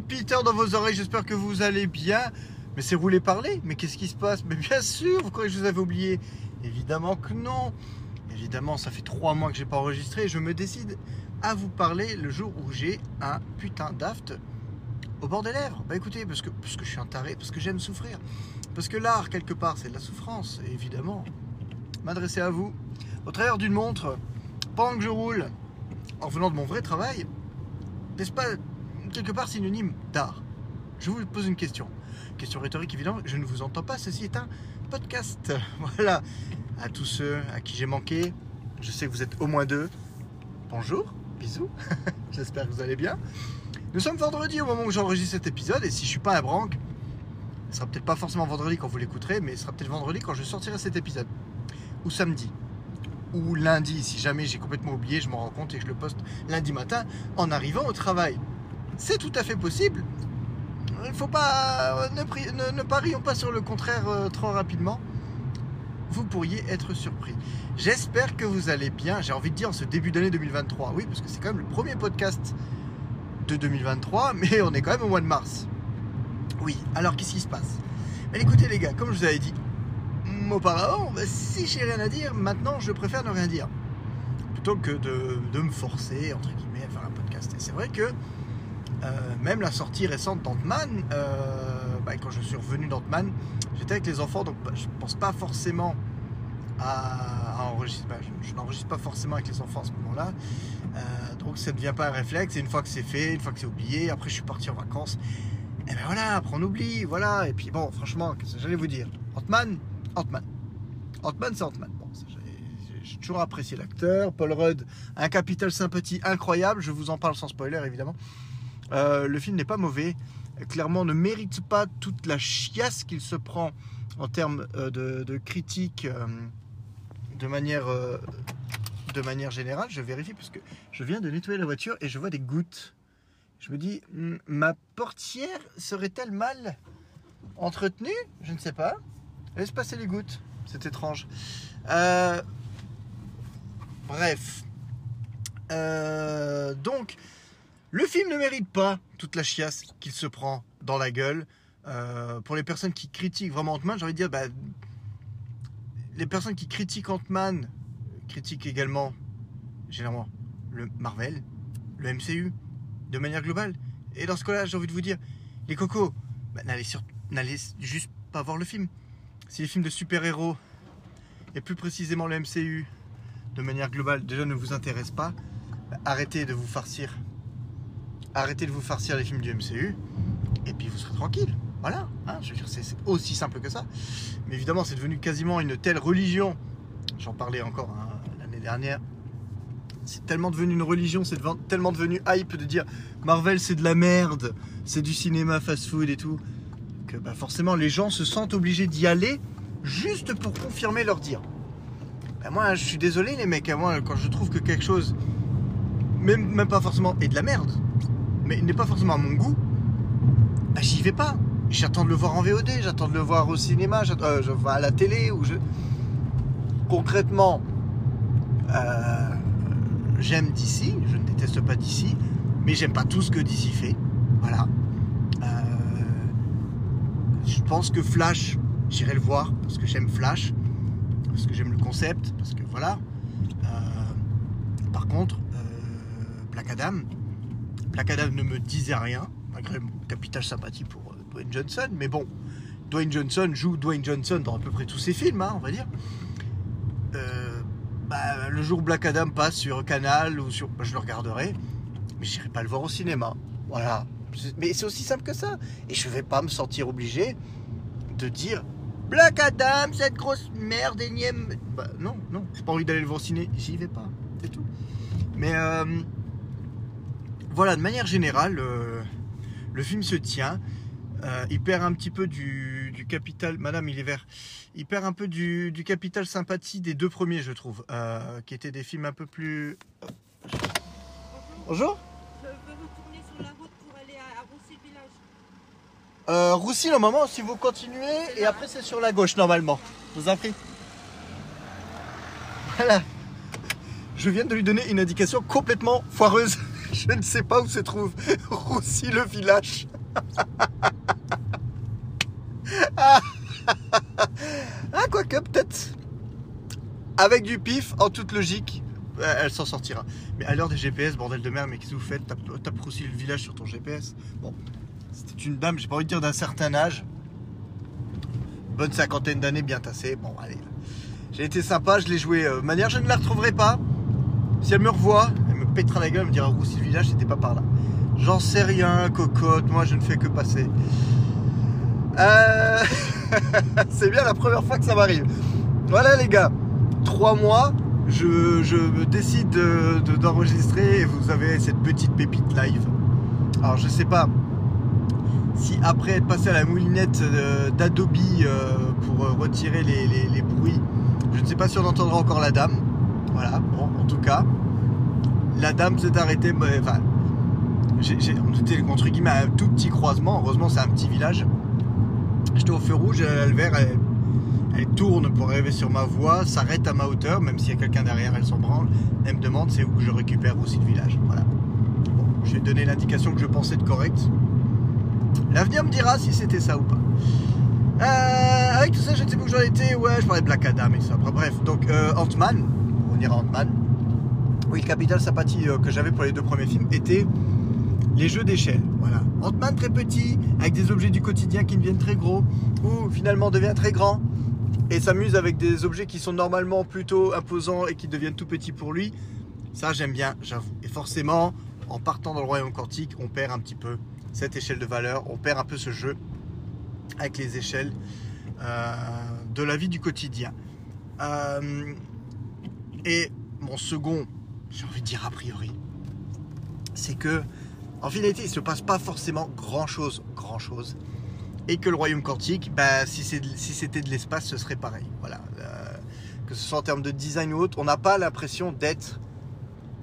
Peter dans vos oreilles, j'espère que vous allez bien. Mais c'est roulé parler, mais qu'est-ce qui se passe? Mais bien sûr, vous croyez que je vous avais oublié? Évidemment que non. Évidemment, ça fait trois mois que j'ai pas enregistré je me décide à vous parler le jour où j'ai un putain d'aft au bord des lèvres. Bah écoutez, parce que, je suis un taré, parce que j'aime souffrir. Parce que l'art, quelque part, c'est de la souffrance. Évidemment, m'adresser à vous, au travers d'une montre, pendant que je roule, en venant de mon vrai travail, n'est-ce pas quelque part synonyme d'art Je vous pose une question. Question rhétorique évidemment, je ne vous entends pas, ceci est un podcast. Voilà, à tous ceux à qui j'ai manqué, je sais que vous êtes au moins deux. Bonjour, bisous, j'espère que vous allez bien. Nous sommes vendredi au moment où j'enregistre cet épisode et si je suis pas un branque, ce sera peut-être pas forcément vendredi quand vous l'écouterez, mais ce sera peut-être vendredi quand je sortirai cet épisode. Ou samedi. Ou lundi, si jamais j'ai complètement oublié, je m'en rends compte et je le poste lundi matin en arrivant au travail. C'est tout à fait possible. Il faut pas. Ne, pri- ne- ne parions pas sur le contraire euh, trop rapidement. Vous pourriez être surpris. J'espère que vous allez bien. J'ai envie de dire en ce début d'année 2023. Oui, parce que c'est quand même le premier podcast de 2023, mais on est quand même au mois de mars. Oui, alors qu'est-ce qui se passe? Mais écoutez les gars, comme je vous avais dit mm, auparavant, bah, si j'ai rien à dire, maintenant je préfère ne rien dire. Plutôt que de, de me forcer, entre guillemets, à faire un podcast. Et c'est vrai que euh, même la sortie récente d'Ant-Man, euh, bah, quand je suis revenu d'Ant-Man, j'étais avec les enfants, donc bah, je pense pas forcément à, enregistrer. bah, je n'enregistre pas forcément avec les enfants à ce moment-là. Euh, donc ça ne devient pas un réflexe. Et une fois que c'est fait, une fois que c'est oublié, après je suis parti en vacances. Et ben voilà, après on oublie, voilà. Et puis bon, franchement, qu'est-ce que j'allais vous dire? Ant-Man, Ant-Man. Ant-Man, c'est Ant-Man. J'ai toujours apprécié l'acteur. Paul Rudd, un capital sympathie incroyable. Je vous en parle sans spoiler, évidemment. Euh, le film n'est pas mauvais. Clairement, ne mérite pas toute la chiasse qu'il se prend en termes euh, de, de critique euh, de manière de manière générale. Je vérifie parce que je viens de nettoyer la voiture et je vois des gouttes. Je me dis, hmm, ma portière serait-elle mal entretenue? Je ne sais pas. Laisse passer les gouttes. C'est étrange. Bref. Donc, le film ne mérite pas toute la chiasse qu'il se prend dans la gueule. Euh, pour les personnes qui critiquent vraiment Ant-Man, j'ai envie de dire, bah, les personnes qui critiquent Ant-Man critiquent également, généralement, le Marvel, le MCU, de manière globale. Et dans ce cas-là, j'ai envie de vous dire, les cocos, bah, n'allez, juste pas voir le film. Si les films de super-héros, et plus précisément le MCU, de manière globale, déjà ne vous intéressent pas, bah, arrêtez de vous farcir. Arrêtez de vous farcir les films du MCU, et puis vous serez tranquille. Voilà, hein, je veux dire, c'est aussi simple que ça. Mais évidemment, c'est devenu quasiment une telle religion. J'en parlais encore hein, l'année dernière. C'est tellement devenu une religion, c'est tellement devenu hype de dire Marvel c'est de la merde, c'est du cinéma fast-food et tout, que bah, forcément les gens se sentent obligés d'y aller juste pour confirmer leur dire. Bah, moi, je suis désolé les mecs, hein, moi quand je trouve que quelque chose, même, même pas forcément, est de la merde, mais n'est pas forcément à mon goût, bah, j'y vais pas. J'attends de le voir en VOD, j'attends de le voir au cinéma, euh, je vois à la télé ou je. Concrètement, euh, j'aime d'ici, je ne déteste pas d'ici, mais j'aime pas tout ce que d'ici fait. Voilà. Euh, je pense que Flash, j'irai le voir parce que j'aime Flash, parce que j'aime le concept, parce que voilà. Euh, par contre, Black Adam, Black Adam ne me disait rien, malgré mon capital sympathie pour euh, Dwayne Johnson, mais bon, Dwayne Johnson joue Dwayne Johnson dans à peu près tous ses films, hein, on va dire. Euh, bah, le jour Black Adam passe sur Canal ou sur, bah, je le regarderai, mais j'irai pas le voir au cinéma. Voilà. Mais c'est aussi simple que ça. Et je vais pas me sentir obligé de dire Black Adam, cette grosse merde énième. Bah, non, non, j'ai pas envie d'aller le voir au ciné, j'y vais pas, c'est tout. Mais euh, voilà, de manière générale, euh, le film se tient. Euh, il perd un petit peu du, du capital. Madame, il est vert. Il perd un peu du, du capital sympathie des deux premiers, je trouve, euh, qui étaient des films un peu plus. Bonjour. Je veux retourner sur la route pour aller à, à Roussy-Village. Euh, Roussy, le moment, si vous continuez, et après c'est sur la gauche normalement. Je vous en prie. Voilà. Je viens de lui donner une indication complètement foireuse. Je ne sais pas où se trouve Roussy le village. ah, quoique, peut-être. Avec du pif, en toute logique, euh, elle s'en sortira. Mais à l'heure des GPS, bordel de merde, mais qu'est-ce que vous faites? Tape, tape Roussy le village sur ton GPS. Bon, c'était une dame, j'ai pas envie de dire d'un certain âge. Bonne cinquantaine d'années, bien tassée. Bon, allez. J'ai été sympa, je l'ai joué. euh, manière, je ne la retrouverai pas. Si elle me revoit, pètera la gueule, me dira Roussy le village, c'était pas par là. J'en sais rien, cocotte, moi je ne fais que passer. Euh, c'est bien la première fois que ça m'arrive. Voilà les gars, trois mois, je, me décide de- de- d'enregistrer et vous avez cette petite pépite live. Alors je sais pas si après être passé à la moulinette euh, d'Adobe euh, pour retirer les bruits, je ne sais pas si on entendra encore la dame. Voilà, bon, en tout cas, la dame s'est arrêtée. mais, Enfin, j'ai, j'ai- on était entre guillemets à un tout petit croisement. Heureusement, c'est un petit village. J'étais au feu rouge, le vert, elle, tourne pour arriver sur ma voie, s'arrête à ma hauteur, même s'il y a quelqu'un derrière, elle s'en branle. Elle me demande c'est où que je récupère aussi le village. Voilà. Bon, je vais donner l'indication que je pensais être correcte. L'avenir me dira si c'était ça ou pas. Euh, avec tout ça, je ne sais pas où j'en étais. Ouais, je parlais de Black Adam et ça. Bref, donc euh, Ant-Man, on ira Ant-Man. Oui, capital sympathie euh, que j'avais pour les deux premiers films était les jeux d'échelle. Voilà. Ant-Man très petit, avec des objets du quotidien qui deviennent très gros, ou finalement devient très grand, et s'amuse avec des objets qui sont normalement plutôt imposants et qui deviennent tout petits pour lui. Ça, j'aime bien, j'avoue. Et forcément, en partant dans le royaume quantique, on perd un petit peu cette échelle de valeur, on perd un peu ce jeu avec les échelles euh, de la vie du quotidien. Euh, et mon second, j'ai envie de dire a priori, c'est que en finalité, il ne se passe pas forcément grand chose, grand chose. Et que le royaume quantique, bah, si c'était de l'espace, ce serait pareil. Voilà. Euh, que ce soit en termes de design ou autre, on n'a pas l'impression d'être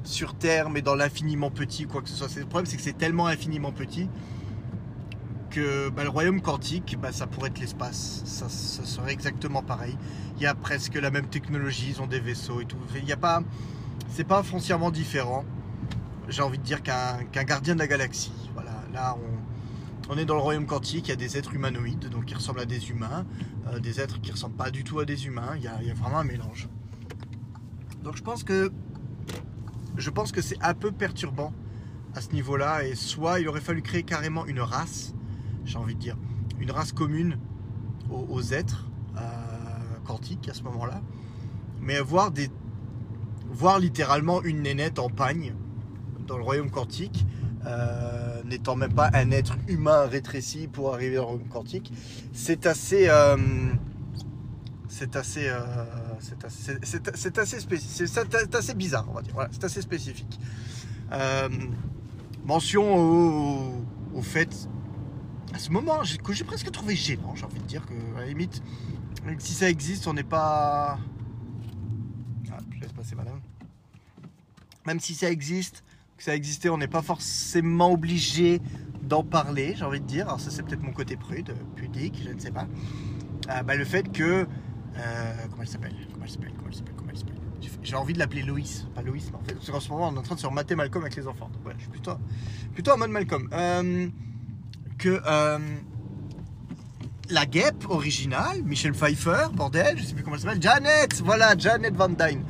sur Terre, mais dans l'infiniment petit, quoi que ce soit. Le problème, c'est que c'est tellement infiniment petit que bah, le royaume quantique, bah, ça pourrait être l'espace. Ça, ça serait exactement pareil. Il y a presque la même technologie, ils ont des vaisseaux et tout. Il y a pas, c'est pas foncièrement différent. J'ai envie de dire qu'un gardien de la galaxie. Voilà, là on, est dans le royaume quantique. Il y a des êtres humanoïdes, donc qui ressemblent à des humains, euh, des êtres qui ressemblent pas du tout à des humains. Il y a, vraiment un mélange. Donc je pense que je pense que c'est un peu perturbant à ce niveau-là. Et soit il aurait fallu créer carrément une race, j'ai envie de dire, une race commune aux, êtres euh, quantiques à ce moment-là. Mais voir des voir littéralement une nénette en pagne dans le royaume quantique, euh, n'étant même pas un être humain rétréci pour arriver dans le royaume quantique, c'est assez euh, c'est assez, euh, c'est assez, c'est- assez, c'est- assez bizarre, on va dire. Voilà, c'est assez spécifique. Euh, mention au, au fait, à ce moment, que j'ai presque trouvé gênant, j'ai envie de dire que, à la limite, si ça existe, on n'est pas. Ah, je laisse passer madame. Même si ça existe, que ça a existé, on n'est pas forcément obligé d'en parler, j'ai envie de dire. Alors, ça, c'est peut-être mon côté prude, pudique, je ne sais pas. Ah, bah, le fait que. euh, comment elle s'appelle? Comment elle s'appelle? Comment elle s'appelle? S'appelle? J'ai- envie de l'appeler Loïs, pas Loïs, mais en fait, parce qu'en ce moment, on est en train de se remater Malcolm avec les enfants. Donc, voilà, je suis plutôt, plutôt en mode Malcolm. Euh, que. euh, la guêpe originale, Michel Pfeiffer, bordel, je sais plus comment elle s'appelle, Janet, voilà, Janet Van Dyne.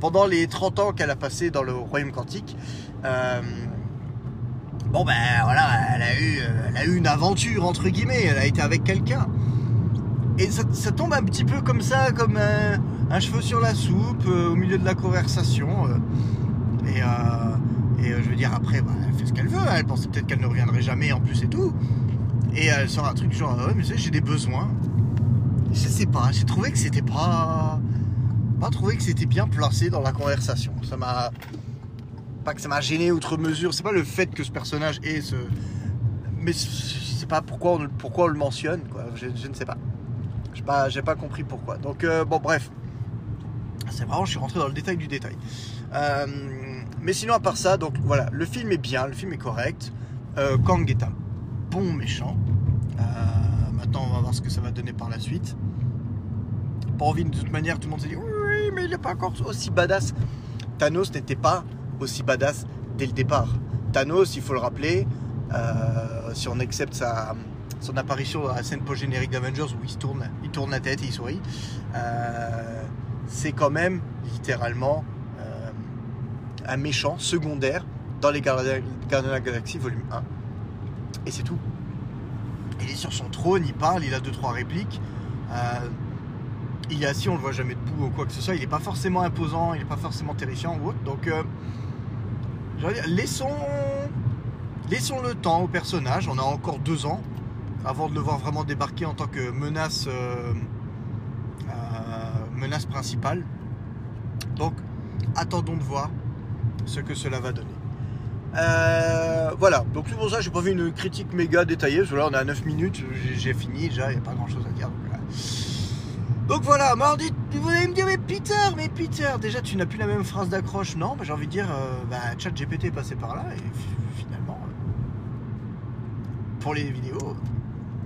Pendant les 30 ans qu'elle a passé dans le royaume quantique, euh, bon ben voilà, elle a, eu, euh, elle a eu une aventure, entre guillemets, elle a été avec quelqu'un. Et ça, tombe un petit peu comme ça, comme un, un cheveu sur la soupe, euh, au milieu de la conversation. euh. et euh, euh, je veux dire, après, bah, elle fait ce qu'elle veut, elle pensait peut-être qu'elle ne reviendrait jamais en plus et tout. Et elle sort un truc genre, Ah ouais, mais j'ai des besoins. Je sais pas, j'ai trouvé que c'était pas. Pas trouvé que c'était bien placé dans la conversation. Ça m'a. Pas que ça m'a gêné outre mesure, c'est pas le fait que ce personnage ait ce. Mais je sais pas pourquoi on, pourquoi le mentionne, quoi. Je, ne sais pas. J'ai pas, pas compris pourquoi. Donc, euh, bon, bref. C'est vraiment, je suis rentré dans le détail du détail. Euh, mais sinon, à part ça, donc voilà, le film est bien, le film est correct. Euh, Kang est un bon méchant. Maintenant, on va voir ce que ça va donner par la suite. Pas envie, de toute manière, tout le monde s'est dit mais il n'est pas encore aussi badass. Thanos n'était pas aussi badass dès le départ. Thanos, il faut le rappeler, euh, si on accepte sa, son apparition dans la scène post-générique d'Avengers où il tourne, il tourne la tête et il sourit, euh, c'est quand même littéralement euh, un méchant secondaire dans les Gardiens de la Galaxie volume 1. Et c'est tout. Il est sur son trône, il parle, il a deux trois répliques. Il est assis, on le voit jamais debout ou quoi que ce soit. Il n'est pas forcément imposant, il n'est pas forcément terrifiant ou autre. Donc, euh, laissons, laissons le temps au personnage. On a encore deux ans avant de le voir vraiment débarquer en tant que menace, euh, euh, principale. Donc, attendons de voir ce que cela va donner. Voilà, donc c'est pour ça que j'ai pas fait une critique méga détaillée, parce que là on est à 9 minutes, j'ai- fini déjà, il n'y a pas grand chose à dire. Donc voilà dites- vous allez me dire, mais Peter, mais Peter, déjà tu n'as plus la même phrase d'accroche, non bah, J'ai envie de dire, euh, bah, ChatGPT est passé par là, et fi- finalement, euh, pour les vidéos,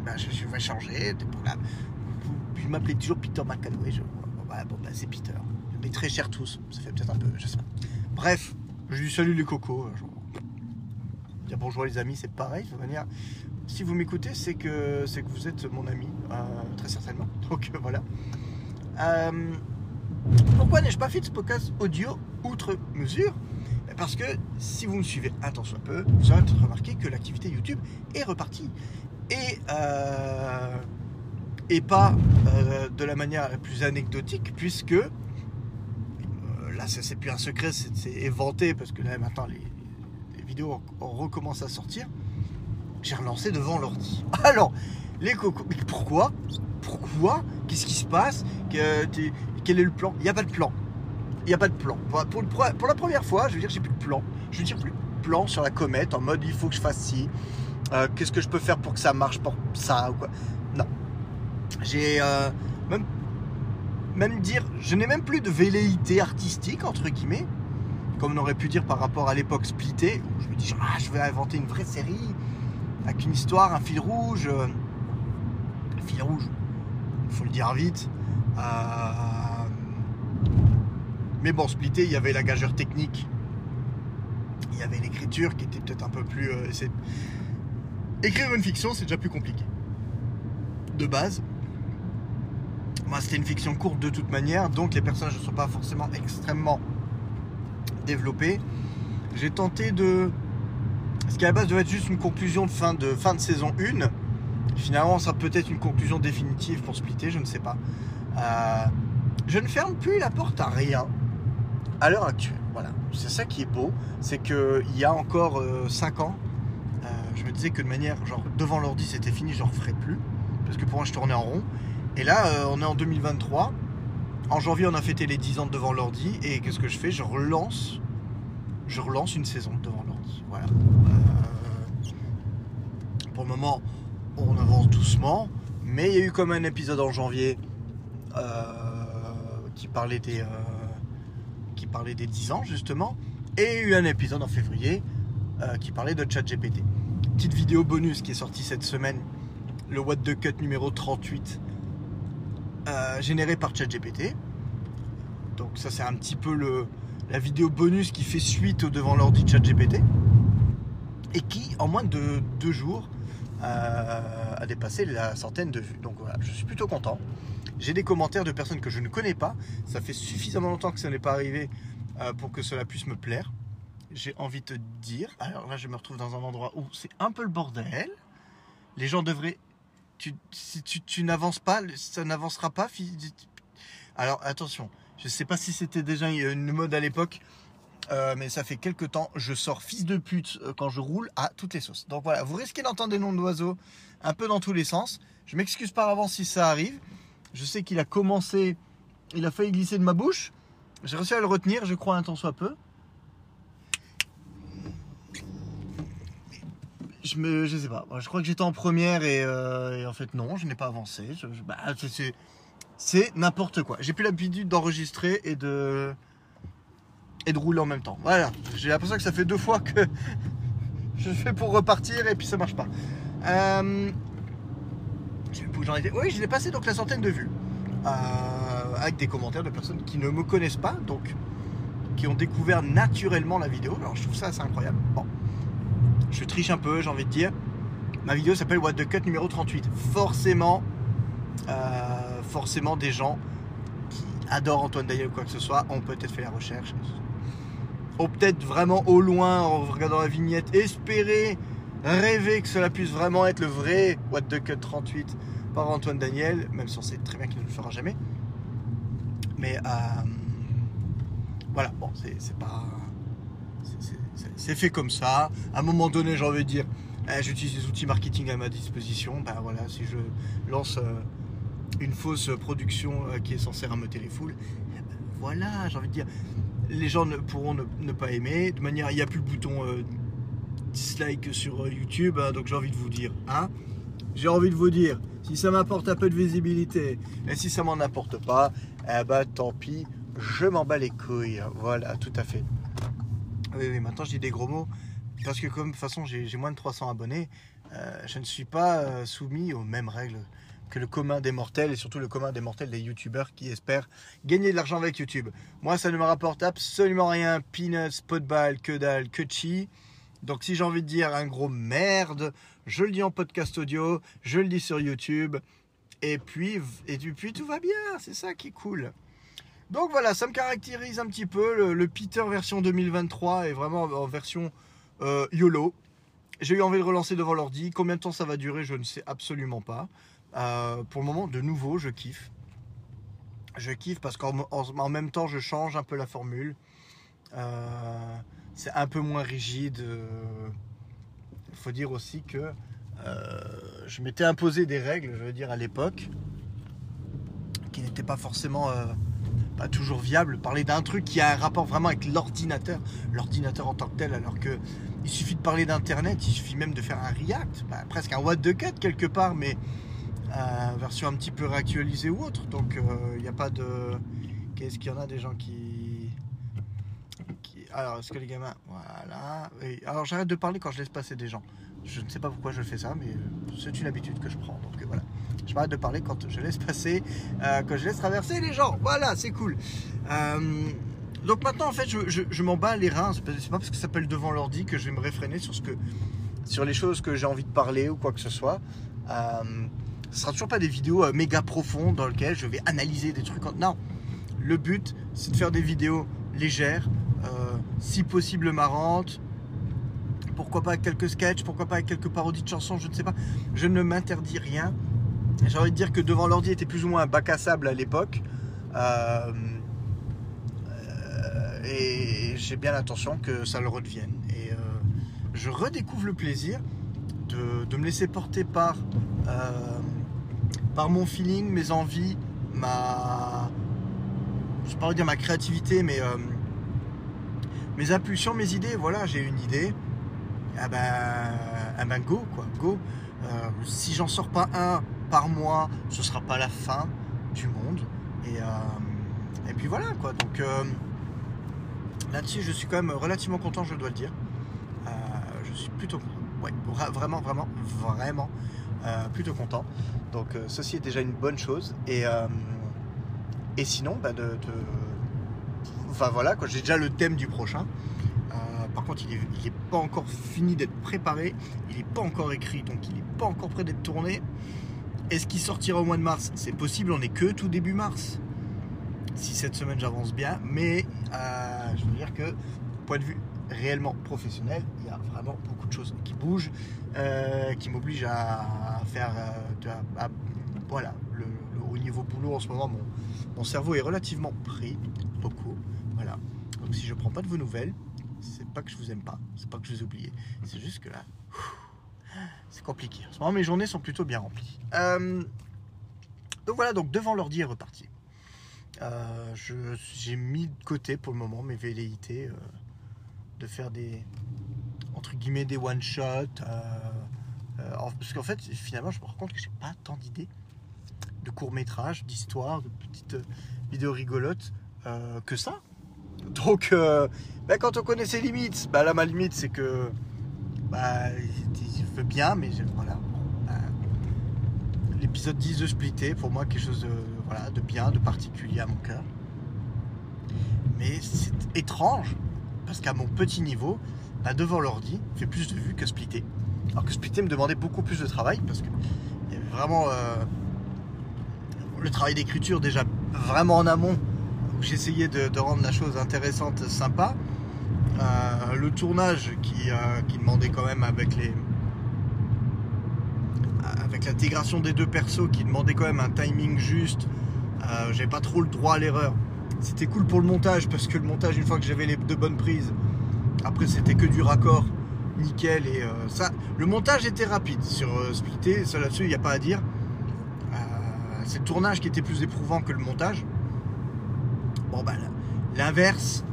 bah, je, vais changer, pour la- vous, vous m'appelez toujours Peter McCanway, je, bah, bon, bah, c'est Peter, mais très cher tous, ça fait peut-être un peu, je sais. Bref, je lui salue les cocos, bonjour les amis, c'est pareil de manière. Si vous m'écoutez, c'est que c'est que vous êtes mon ami, euh, très certainement. Donc euh, voilà. Euh, pourquoi n'ai-je pas fait ce podcast audio outre mesure? Parce que si vous me suivez un tant soit peu, vous aurez peut-être remarqué que l'activité YouTube est repartie. Et, et pas de la manière la plus anecdotique, puisque là, c'est plus un secret, c'est c'est éventé, parce que là maintenant les, ont recommencé à sortir. J'ai relancé devant l'ordi. Alors, les cocos, mais pourquoi? Pourquoi? Qu'est-ce qui se passe? Que- Quel est le plan? Il n'y a pas de plan. Il n'y a pas de plan. Pour la première fois, je veux dire, j'ai plus de plan. Je veux dire, plus de plan sur la comète en mode il faut que je fasse ci. Euh, Qu'est-ce que je peux faire pour que ça marche pour ça ou quoi? Non. J'ai euh, même, même dire, je n'ai même plus de velléité artistique, entre guillemets, comme on aurait pu dire par rapport à l'époque splittée, où je me dis, ah, je vais inventer une vraie série avec une histoire, un fil rouge. euh, fil rouge, il faut le dire vite. Euh, mais bon, splitté, il y avait la gageure technique. Il y avait l'écriture qui était peut-être un peu plus. euh, Écrire une fiction, c'est déjà plus compliqué. De base. Moi, c'était une fiction courte de toute manière, donc les personnages ne sont pas forcément extrêmement développés. J'ai tenté de. Ce qui à la base devait être juste une conclusion de fin de, fin de saison 1. Finalement, ça peut-être une conclusion définitive pour splitter, je ne sais pas. Euh, je ne ferme plus la porte à rien à l'heure actuelle. Voilà, c'est ça qui est beau, c'est que il y a encore 5 ans, euh, je me disais que de manière genre devant l'ordi c'était fini, j'en referais plus parce que pour moi je tournais en rond. Et là, euh, on est en 2023. En janvier, on a fêté les 10 ans de devant l'ordi et qu'est-ce que je fais? Je relance, je relance une saison de devant l'ordi. Euh, pour le moment, on avance doucement, mais il y a eu comme un épisode en janvier euh, qui parlait des euh, qui parlait des 10 ans justement, et il y a eu un épisode en février qui parlait de ChatGPT. Petite vidéo bonus qui est sortie cette semaine, le What the Cut numéro 38, euh, généré par ChatGPT. Donc ça c'est un petit peu le, la vidéo bonus qui fait suite devant l'ordi ChatGPT et qui en moins de deux jours euh, a dépassé la centaine de vues. Donc voilà, je suis plutôt content. J'ai des commentaires de personnes que je ne connais pas. Ça fait suffisamment longtemps que ça n'est pas arrivé euh, pour que cela puisse me plaire. J'ai envie de te dire. Alors là, je me retrouve dans un endroit où c'est un peu le bordel. Les gens devraient. Tu, si tu, n'avances pas, ça n'avancera pas. fi- Alors attention, je ne sais pas si c'était déjà une mode à l'époque. Euh, mais ça fait quelques temps, je sors fils de pute euh, quand je roule à toutes les sauces. Donc voilà, vous risquez d'entendre des noms d'oiseaux un peu dans tous les sens. Je m'excuse par avance si ça arrive. Je sais qu'il a commencé, il a failli glisser de ma bouche. J'ai réussi à le retenir, je crois, un temps soit peu. Je me, je sais pas. Je crois que j'étais en première et, euh, en fait non, je n'ai pas avancé. Bah, c'est- n'importe quoi. J'ai plus l'habitude d'enregistrer et de et de rouler en même temps. Voilà. J'ai l'impression que ça fait deux fois que je fais pour repartir et puis ça marche pas. Euh. Oui, je l'ai passé donc la centaine de vues. Euh, avec des commentaires de personnes qui ne me connaissent pas, donc qui ont découvert naturellement la vidéo. Alors je trouve ça assez incroyable. Bon. Je triche un peu, j'ai envie de dire. Ma vidéo s'appelle What the Cut numéro 38. Forcément, euh, forcément des gens qui adorent Antoine Daniel ou quoi que ce soit ont peut-être fait la recherche. Ont peut-être vraiment au loin, en regardant la vignette, espéré, rêvé que cela puisse vraiment être le vrai What the Cut 38 par Antoine Daniel, même si on sait très bien qu'il ne le fera jamais. Mais euh, voilà, bon, c'est pas. C'est fait comme ça. À un moment donné, j'ai envie de dire, eh, j'utilise des outils marketing à ma disposition. Ben voilà, si je lance euh, une fausse production euh, qui est censée rameuter les foules, eh ben, voilà, j'ai envie de dire, les gens ne pourront ne, pas aimer. De manière, il n'y a plus le bouton dislike sur YouTube, hein, donc j'ai envie de vous dire, hein, j'ai envie de vous dire, si ça m'apporte un peu de visibilité, et si ça m'en apporte pas, eh ben tant pis, je m'en bats les couilles. Voilà, tout à fait. Oui, maintenant je dis des gros mots, parce que comme de toute façon j'ai moins de 300 abonnés, euh, je ne suis pas euh, soumis aux mêmes règles que le commun des mortels, et surtout le commun des mortels des youtubeurs qui espèrent gagner de l'argent avec YouTube. Moi, ça ne me rapporte absolument rien, peanuts, potball, que dalle, que chi. Donc si j'ai envie de dire un gros merde, je le dis en podcast audio, je le dis sur YouTube, et puis, et puis tout va bien, c'est ça qui est cool. Donc voilà, ça me caractérise un petit peu. Le, Peter version 2023 est vraiment en version euh, YOLO. J'ai eu envie de relancer devant l'ordi. Combien de temps ça va durer, je ne sais absolument pas. Euh, pour le moment, de nouveau, je kiffe. Je kiffe parce qu'en même temps, je change un peu la formule. Euh, c'est un peu moins rigide. Il faut dire aussi que je m'étais imposé des règles, je veux dire, à l'époque, qui n'étaient pas forcément pas toujours viables. Parler d'un truc qui a un rapport vraiment avec l'ordinateur, l'ordinateur en tant que tel, alors que il suffit de parler d'internet, il suffit même de faire un React, bah, presque un What the Cut quelque part, mais euh, version un petit peu réactualisée ou autre. Donc il n'y a pas de. Qu'est-ce qu'il y en a des gens qui. Alors, est-ce que les gamins. Voilà. Alors, j'arrête de parler quand je laisse passer des gens. Je ne sais pas pourquoi je fais ça, mais c'est une habitude que je prends. Donc euh, voilà. Je m'arrête de parler quand je laisse passer, euh, quand je laisse traverser les gens. Voilà, c'est cool. Euh, donc maintenant, en fait, je, m'en bats les reins. C'est pas parce que ça s'appelle devant l'ordi que je vais me réfréner sur, ce que, sur les choses que j'ai envie de parler ou quoi que ce soit. ce ne sera toujours pas des vidéos méga profondes dans lesquelles je vais analyser des trucs. Non. Le but, c'est de faire des vidéos légères, si possible marrantes, pourquoi pas avec quelques sketchs, pourquoi pas avec quelques parodies de chansons, je ne sais pas. Je ne m'interdis rien. J'ai envie de dire que devant l'ordi était plus ou moins un bac à sable à l'époque. Euh, euh, et j'ai bien l'intention que ça le redevienne. Et euh, je redécouvre le plaisir de, me laisser porter par, par mon feeling, mes envies, ma. Je pas dire ma créativité, mais mes impulsions, mes idées. Voilà, j'ai une idée ah ben, ah ben go quoi, go. Si j'en sors pas un par mois, ce sera pas la fin du monde. Et, euh, et puis voilà quoi. Donc euh, là-dessus, je suis quand même relativement content, je dois le dire. je suis plutôt ouais, vraiment, vraiment, vraiment plutôt content. Donc ceci est déjà une bonne chose. Et, et sinon, bah, de, de, enfin voilà, j'ai déjà le thème du prochain par contre, il n'est pas encore fini d'être préparé, il n'est pas encore écrit, donc il n'est pas encore prêt d'être tourné. Est-ce qu'il sortira au mois de mars? C'est possible, on n'est que tout début mars. Si cette semaine j'avance bien, mais euh, je veux dire que, point de vue réellement professionnel, il y a vraiment beaucoup de choses qui bougent, euh, qui m'obligent à faire. Euh, voilà, le, au niveau boulot en ce moment, mon, mon cerveau est relativement pris, beaucoup. Voilà. Donc si je ne prends pas de vos nouvelles, c'est pas que je vous aime pas, c'est pas que je vous ai oublié, c'est juste que là, c'est compliqué. En ce moment, mes journées sont plutôt bien remplies. Euh, donc voilà, donc devant l'ordi est reparti. Euh, j'ai mis de côté pour le moment mes velléités euh, de faire des entre guillemets des one shot parce qu'en fait finalement je me rends compte que j'ai pas tant d'idées de courts métrages d'histoires de petites vidéos rigolotes que ça donc, bah, quand on connaît ses limites, bah, là, ma limite, c'est que bah, il veut bien, mais voilà. Bah, l'épisode 10 de Splitté, pour moi, quelque chose de, bien, de particulier à mon cœur. Mais c'est étrange, parce qu'à mon petit niveau, bah, devant l'ordi fait plus de vues que splitter. Alors que splitter me demandait beaucoup plus de travail parce que y avait vraiment euh, le travail d'écriture déjà vraiment en amont où j'essayais de rendre la chose intéressante, sympa. Le tournage qui, euh, qui demandait quand même avec l'intégration des deux persos qui demandait quand même un timing juste. Euh, J'avais pas trop le droit à l'erreur. C'était cool pour le montage parce que le montage, une fois que j'avais les deux bonnes prises, après c'était que du raccord nickel et euh, ça. Le montage était rapide sur euh, Splitté, ça là-dessus il n'y a pas à dire. C'est le tournage qui était plus éprouvant que le montage. Bon bah l'inverse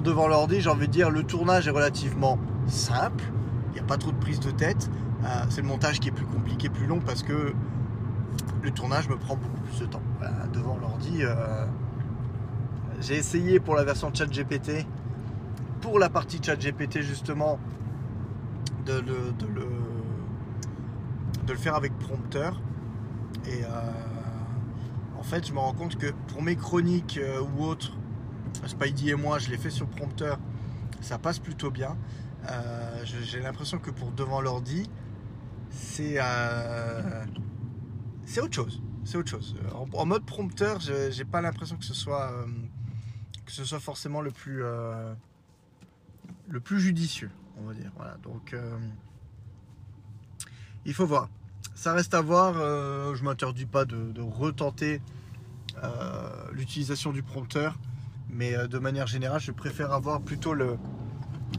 devant l'ordi, j'ai envie de dire le tournage est relativement simple. Il n'y a pas trop de prise de tête. Euh, c'est le montage qui est plus compliqué, plus long parce que le tournage me prend beaucoup plus de temps. Devant l'ordi, euh, j'ai essayé pour la version ChatGPT, pour la partie ChatGPT justement, de le, de le, faire avec prompteur. Et euh, en fait, je me rends compte que pour mes chroniques ou autres, Spidey et moi, je l'ai fait sur prompteur, ça passe plutôt bien. Euh, j'ai l'impression que pour devant l'ordi, c'est euh, autre chose. C'est autre chose. En, mode prompteur, je- j'ai pas l'impression que ce soit euh, que ce soit forcément le plus euh, le plus judicieux, on va dire. Voilà. Donc euh, il faut voir. Ça reste à voir. euh, je m'interdis pas de, de retenter euh, l'utilisation du prompteur, mais euh, de manière générale, je préfère avoir plutôt le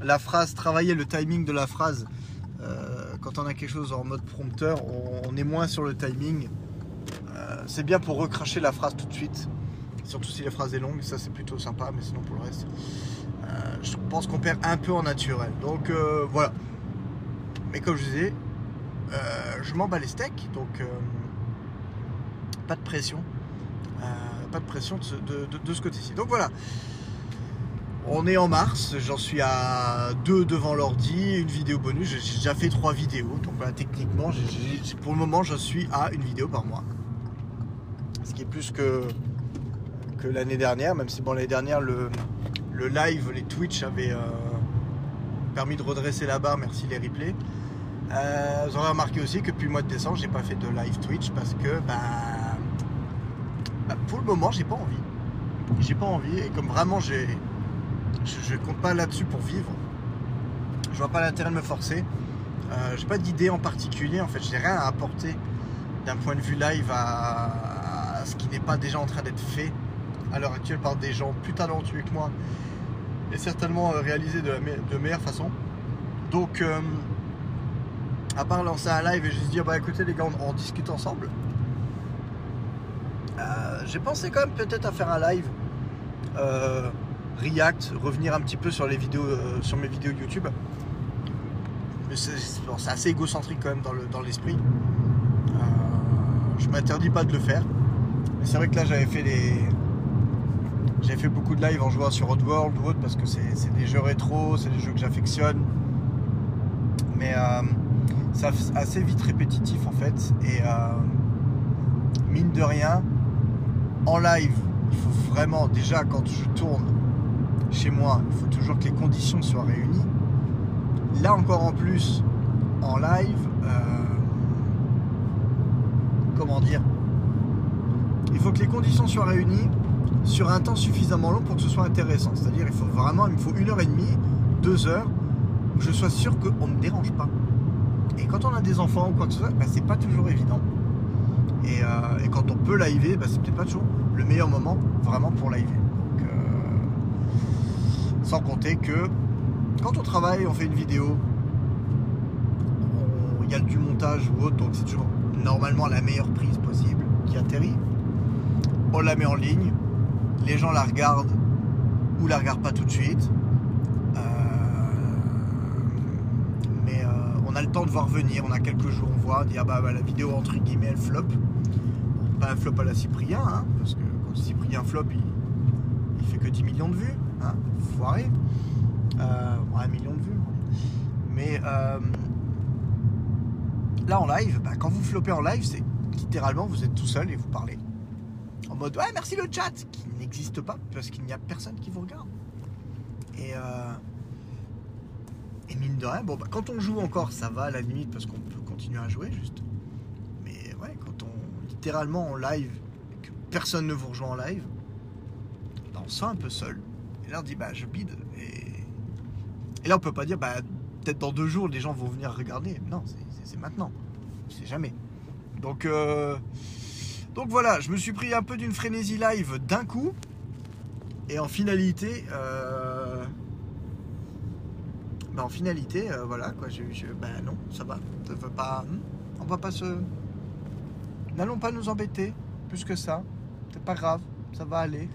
la phrase, travailler le timing de la phrase. Euh, quand on a quelque chose en mode prompteur, on, est moins sur le timing. Euh, c'est bien pour recracher la phrase tout de suite, surtout si la phrase est longue, ça c'est plutôt sympa, mais sinon pour le reste, je pense qu'on perd un peu en naturel. Donc voilà. Mais comme je disais, je m'en bats les steaks, donc pas de pression. Euh, pas de pression de ce, de- ce côté-ci. Donc voilà. On est en mars, j'en suis à deux devant l'ordi, une vidéo bonus, j'ai déjà fait trois vidéos, donc voilà, techniquement, pour le moment, je suis à une vidéo par mois. Ce qui est plus que, que l'année dernière, même si bon, l'année dernière, le, le live, les Twitch avaient euh, permis de redresser la barre, merci les replays. Euh, vous aurez remarqué aussi que depuis le mois de décembre, j'ai pas fait de live Twitch parce que, bah, bah, pour le moment, j'ai pas envie. J'ai pas envie, et comme vraiment, j'ai je, je compte pas là-dessus pour vivre. Je vois pas l'intérêt de me forcer. Euh, j'ai pas d'idée en particulier. En fait, j'ai rien à apporter d'un point de vue live à, ce qui n'est pas déjà en train d'être fait à l'heure actuelle par des gens plus talentueux que moi et certainement euh, réalisé de meilleure façon. Donc, euh, à part lancer un live et juste dire bah écoutez les gars, on discute ensemble. Euh, j'ai pensé quand même peut-être à faire un live. euh, React, revenir un petit peu sur les vidéos, euh, sur mes vidéos YouTube. C'est assez égocentrique quand même dans le- dans l'esprit. Je m'interdis pas de le faire. Mais c'est vrai que là j'avais fait des. J'avais fait beaucoup de live en jouant sur Oddworld ou autre parce que c'est des jeux rétro, c'est des jeux que j'affectionne. Mais c'est assez vite répétitif en fait. Et mine de rien, en live, il faut vraiment, déjà quand je tourne chez moi, il faut toujours que les conditions soient réunies. Là encore en plus, en live, euh, comment dire, il faut que les conditions soient réunies sur un temps suffisamment long pour que ce soit intéressant. C'est-à-dire, il faut vraiment, il me faut une heure et demie, deux heures, où je sois sûr qu'on ne me dérange pas. Et quand on a des enfants ou quoi que ce soit, bah, c'est pas toujours évident. Et, euh, et quand on peut liver, bah, c'est peut-être pas toujours le meilleur moment vraiment pour. Donc, euh, sans compter que quand on travaille, on fait une vidéo, il y a du montage ou autre, donc c'est toujours normalement la meilleure prise possible qui atterrit. On la met en ligne, les gens la regardent ou la regardent pas tout de suite. Euh, mais euh, on a le temps de voir venir, on a quelques jours, on voit, dire bah, bah, la vidéo entre guillemets elle flop. Pas un flop à la Cyprien, hein, parce que quand Cyprien flop, il, fait que 10 millions de vues, hein, foiré. Euh, un million de vues. Mais euh, là en live, bah, quand vous floppez en live, c'est littéralement vous êtes tout seul et vous parlez. En mode ouais merci le chat qui n'existe pas parce qu'il n'y a personne qui vous regarde. Et, euh, et mine de rien, bon, bah, quand on joue encore, ça va à la limite parce qu'on peut continuer à jouer juste. Mais ouais, quand on littéralement en live et que personne ne vous rejoint en live, bah, on se sent un peu seul. Et là on dit bah je bide. Et, là on peut pas dire bah peut-être dans deux jours les gens vont venir regarder. Non, c'est maintenant. C'est jamais. Donc euh, donc voilà, je me suis pris un peu d'une frénésie live d'un coup. Et en finalité, euh, bah, en finalité, euh, voilà quoi. Je, je- bah non, ça va. Pas. hmm, On va pas se. N'allons pas nous embêter plus que ça. C'est pas grave, ça va aller.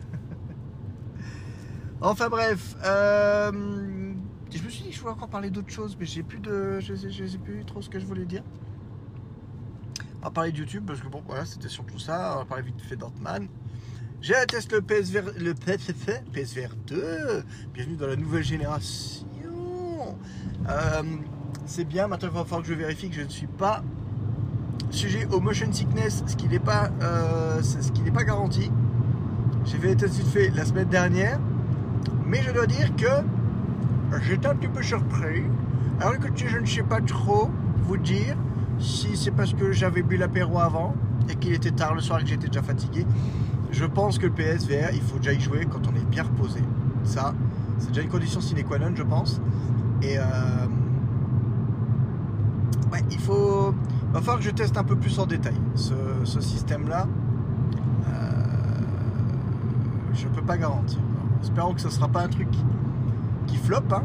enfin bref, euh, je me suis dit que je voulais encore parler d'autre chose, mais j'ai plus de, je sais, je sais plus trop ce que je voulais dire. On va parler de YouTube parce que bon, voilà, c'était surtout ça. On va parler vite fait d'Antman. J'ai la test le PSVR, le PSVR 2. Bienvenue dans la nouvelle génération. Euh, c'est bien. Maintenant, il va falloir que je vérifie que je ne suis pas sujet au motion sickness, ce qui n'est pas, euh, ce qui n'est pas garanti. J'ai fait les tests vite fait la semaine dernière, mais je dois dire que j'étais un petit peu surpris. Alors écoutez, je ne sais pas trop vous dire si c'est parce que j'avais bu l'apéro avant et qu'il était tard le soir et que j'étais déjà fatigué. Je pense que le PSVR, il faut déjà y jouer quand on est bien reposé. Ça, c'est déjà une condition sine qua non, je pense. Et euh, il faut. Va falloir que je teste un peu plus en détail ce, système-là. Euh, je peux pas garantir. Espérons que ce sera pas un truc qui floppe. Hein.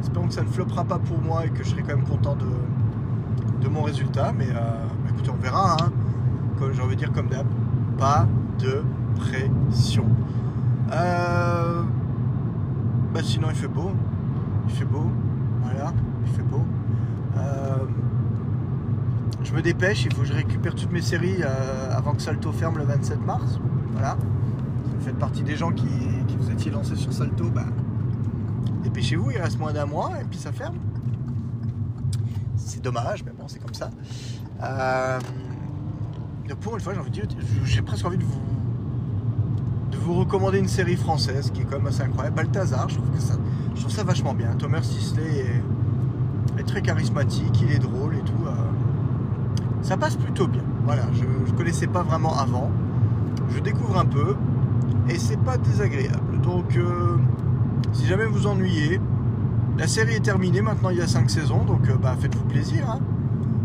Espérons que ça ne floppera pas pour moi et que je serai quand même content de, mon résultat. Mais euh, bah, écoutez, on verra. Hein. J'ai envie de dire comme d'hab, pas de pression. Euh, bah sinon il fait beau. Il fait beau. Voilà, il fait beau. Euh, je me dépêche, il faut que je récupère toutes mes séries euh, avant que Salto ferme le 27 mars. Voilà. Si vous faites partie des gens qui, vous étiez lancés sur Salto, bah, dépêchez-vous, il reste moins d'un mois et puis ça ferme. C'est dommage, mais bon, c'est comme ça. Euh, pour une fois, j'ai de j'ai presque envie de vous, de vous recommander une série française qui est quand même assez incroyable. Balthazar, je trouve, que ça, je trouve ça vachement bien. Thomas Sisley est, très charismatique, il est drôle et tout. euh, ça passe plutôt bien. Voilà, je ne connaissais pas vraiment avant. Je découvre un peu et c'est pas désagréable. Donc, euh, si jamais vous ennuyez, la série est terminée. Maintenant, il y a 5 saisons, donc euh, bah, faites-vous plaisir. hein.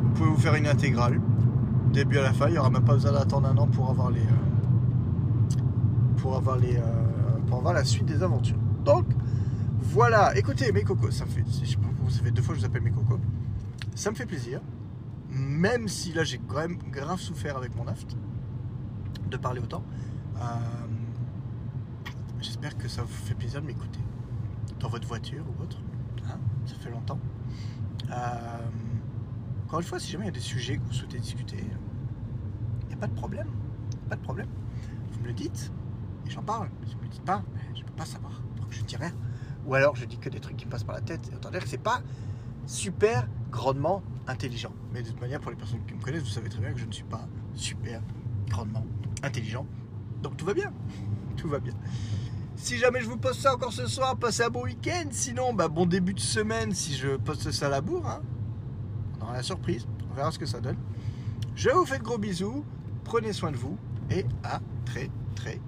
Vous pouvez vous faire une intégrale, début à la fin. Il n'y aura même pas besoin d'attendre un an pour avoir les, pour avoir les, pour avoir la suite des aventures. Donc, voilà. Écoutez, mes cocos, ça fait, je sais pas, ça fait deux fois que je vous appelle mes cocos. Ça me fait plaisir même si là j'ai quand même grave souffert avec mon aft de parler autant. Euh, J'espère que ça vous fait plaisir de m'écouter dans votre voiture ou autre. hein, ça fait longtemps. Euh, encore une fois, si jamais il y a des sujets que vous souhaitez discuter, il n'y a pas de problème. Pas de problème. Vous me le dites et j'en parle. Si vous ne me le dites pas, ben, je ne peux pas savoir. Donc je ne dis rien. Ou alors je dis que des trucs qui me passent par la tête. Autant dire que c'est pas super grandement intelligent. Mais de toute manière, pour les personnes qui me connaissent, vous savez très bien que je ne suis pas super grandement intelligent. Donc tout va bien. Tout va bien. Si jamais je vous poste ça encore ce soir, passez un bon week-end. Sinon, bah, bon début de semaine si je poste ça à la bourre. hein. On aura la surprise. On verra ce que ça donne. Je vous fais de gros bisous. Prenez soin de vous. Et à très très